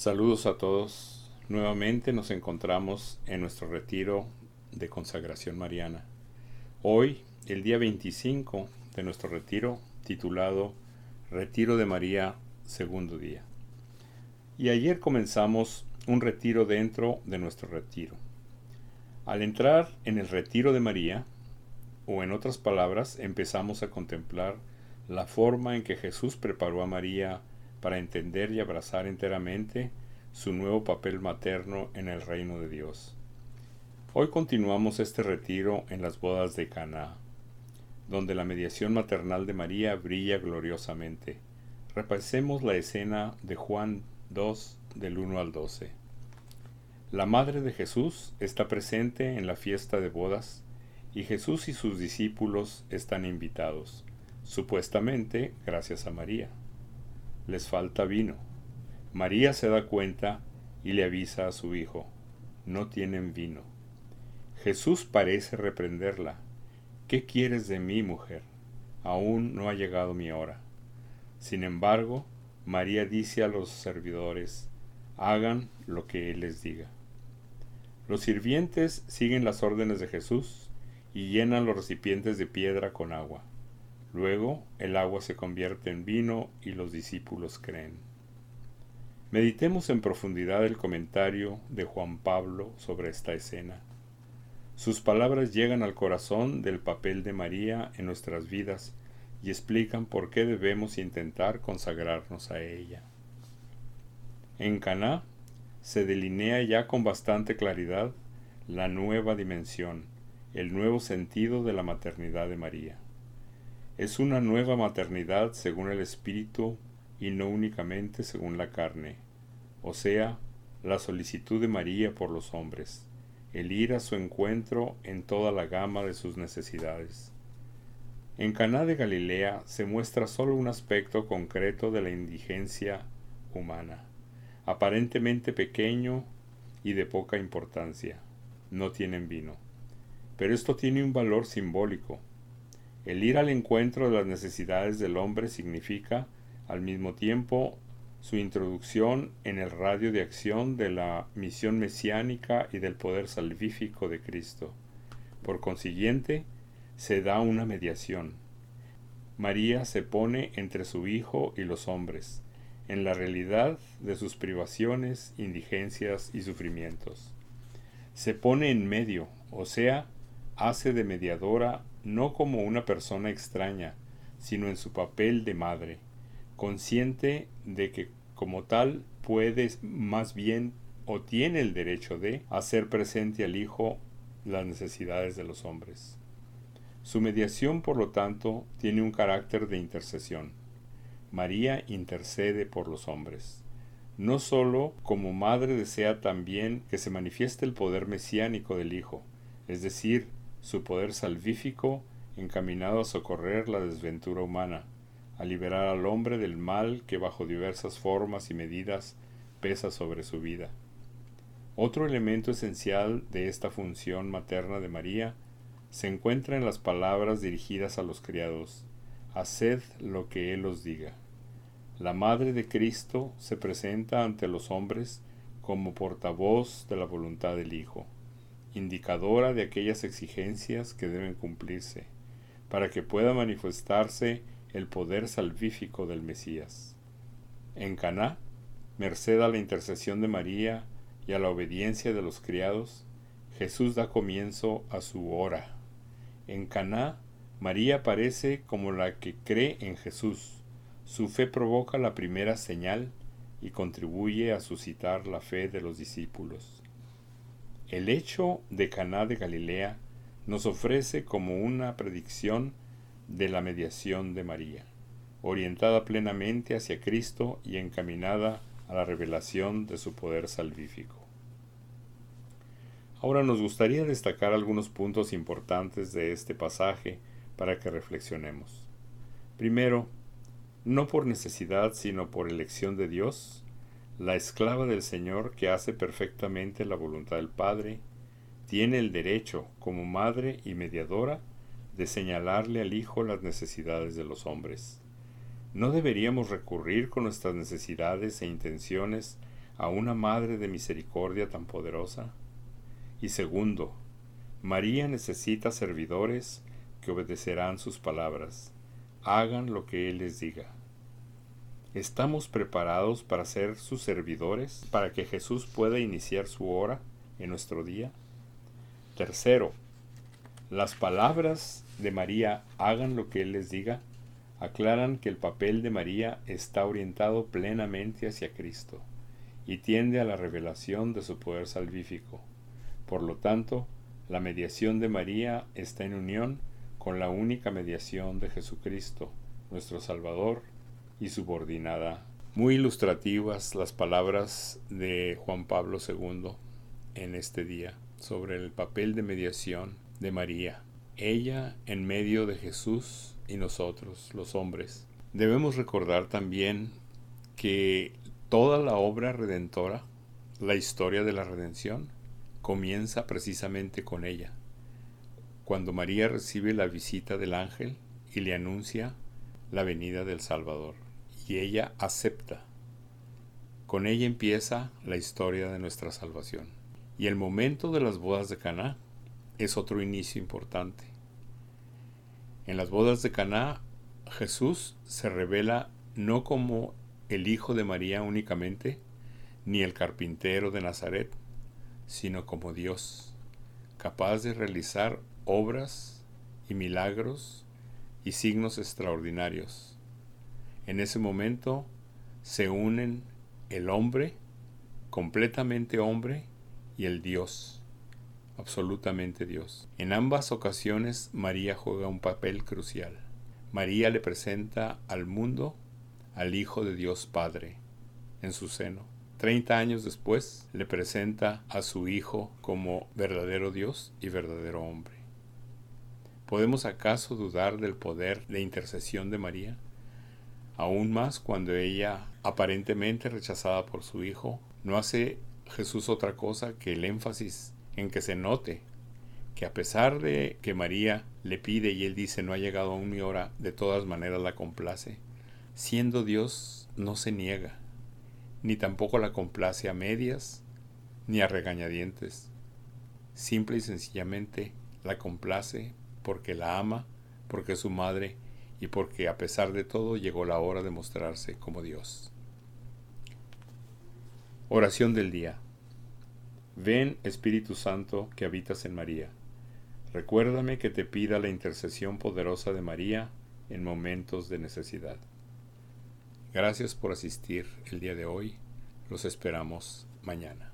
Saludos a todos. Nuevamente nos encontramos en nuestro retiro de consagración mariana. Hoy, el día 25 de nuestro retiro, titulado Retiro de María, segundo día. Y ayer comenzamos un retiro dentro de nuestro retiro. Al entrar en el retiro de María, o en otras palabras, empezamos a contemplar la forma en que Jesús preparó a María para entender y abrazar enteramente su nuevo papel materno en el reino de Dios. Hoy continuamos este retiro en las bodas de Caná, donde la mediación maternal de María brilla gloriosamente. Repasemos la escena de Juan 2 del 1 al 12. La madre de Jesús está presente en la fiesta de bodas y Jesús y sus discípulos están invitados, supuestamente gracias a María les falta vino. María se da cuenta y le avisa a su hijo, no tienen vino. Jesús parece reprenderla. ¿Qué quieres de mí, mujer? Aún no ha llegado mi hora. Sin embargo, María dice a los servidores, hagan lo que Él les diga. Los sirvientes siguen las órdenes de Jesús y llenan los recipientes de piedra con agua. Luego el agua se convierte en vino y los discípulos creen. Meditemos en profundidad el comentario de Juan Pablo sobre esta escena. Sus palabras llegan al corazón del papel de María en nuestras vidas y explican por qué debemos intentar consagrarnos a ella. En Caná se delinea ya con bastante claridad la nueva dimensión, el nuevo sentido de la maternidad de María. Es una nueva maternidad según el Espíritu y no únicamente según la carne, o sea, la solicitud de María por los hombres, el ir a su encuentro en toda la gama de sus necesidades. En Caná de Galilea se muestra solo un aspecto concreto de la indigencia humana, aparentemente pequeño y de poca importancia. No tienen vino. Pero esto tiene un valor simbólico, el ir al encuentro de las necesidades del hombre significa, al mismo tiempo, su introducción en el radio de acción de la misión mesiánica y del poder salvífico de Cristo. Por consiguiente, se da una mediación. María se pone entre su Hijo y los hombres, en la realidad de sus privaciones, indigencias y sufrimientos. Se pone en medio, o sea, hace de mediadora no como una persona extraña, sino en su papel de madre, consciente de que como tal puede más bien o tiene el derecho de hacer presente al Hijo las necesidades de los hombres. Su mediación, por lo tanto, tiene un carácter de intercesión. María intercede por los hombres. No sólo como madre desea también que se manifieste el poder mesiánico del Hijo, es decir, su poder salvífico encaminado a socorrer la desventura humana, a liberar al hombre del mal que bajo diversas formas y medidas pesa sobre su vida. Otro elemento esencial de esta función materna de María se encuentra en las palabras dirigidas a los criados, Haced lo que Él os diga. La Madre de Cristo se presenta ante los hombres como portavoz de la voluntad del Hijo indicadora de aquellas exigencias que deben cumplirse, para que pueda manifestarse el poder salvífico del Mesías. En Caná, merced a la intercesión de María y a la obediencia de los criados, Jesús da comienzo a su hora. En Caná, María aparece como la que cree en Jesús. Su fe provoca la primera señal y contribuye a suscitar la fe de los discípulos. El hecho de Caná de Galilea nos ofrece como una predicción de la mediación de María, orientada plenamente hacia Cristo y encaminada a la revelación de su poder salvífico. Ahora nos gustaría destacar algunos puntos importantes de este pasaje para que reflexionemos. Primero, no por necesidad sino por elección de Dios, la esclava del Señor que hace perfectamente la voluntad del Padre, tiene el derecho, como madre y mediadora, de señalarle al Hijo las necesidades de los hombres. ¿No deberíamos recurrir con nuestras necesidades e intenciones a una Madre de Misericordia tan poderosa? Y segundo, María necesita servidores que obedecerán sus palabras, hagan lo que Él les diga. ¿Estamos preparados para ser sus servidores, para que Jesús pueda iniciar su hora en nuestro día? Tercero, las palabras de María, hagan lo que Él les diga, aclaran que el papel de María está orientado plenamente hacia Cristo y tiende a la revelación de su poder salvífico. Por lo tanto, la mediación de María está en unión con la única mediación de Jesucristo, nuestro Salvador y subordinada. Muy ilustrativas las palabras de Juan Pablo II en este día sobre el papel de mediación de María, ella en medio de Jesús y nosotros, los hombres. Debemos recordar también que toda la obra redentora, la historia de la redención, comienza precisamente con ella, cuando María recibe la visita del ángel y le anuncia la venida del Salvador, ella acepta. Con ella empieza la historia de nuestra salvación. Y el momento de las bodas de Caná es otro inicio importante. En las bodas de Caná, Jesús se revela no como el hijo de María únicamente, ni el carpintero de Nazaret, sino como Dios, capaz de realizar obras y milagros y signos extraordinarios. En ese momento se unen el hombre, completamente hombre, y el Dios, absolutamente Dios. En ambas ocasiones María juega un papel crucial. María le presenta al mundo al Hijo de Dios Padre en su seno Treinta años después le presenta a su Hijo como verdadero Dios y verdadero hombre. ¿Podemos acaso dudar del poder de intercesión de María? Aún más cuando ella, aparentemente rechazada por su Hijo, no hace Jesús otra cosa que el énfasis en que se note que a pesar de que María le pide y él dice no ha llegado aún mi hora, de todas maneras la complace, siendo Dios no se niega, ni tampoco la complace a medias ni a regañadientes. Simple y sencillamente la complace porque la ama, porque su madre y porque a pesar de todo llegó la hora de mostrarse como Dios. Oración del día. Ven Espíritu Santo que habitas en María. Recuérdame que te pida la intercesión poderosa de María en momentos de necesidad. Gracias por asistir el día de hoy. Los esperamos mañana.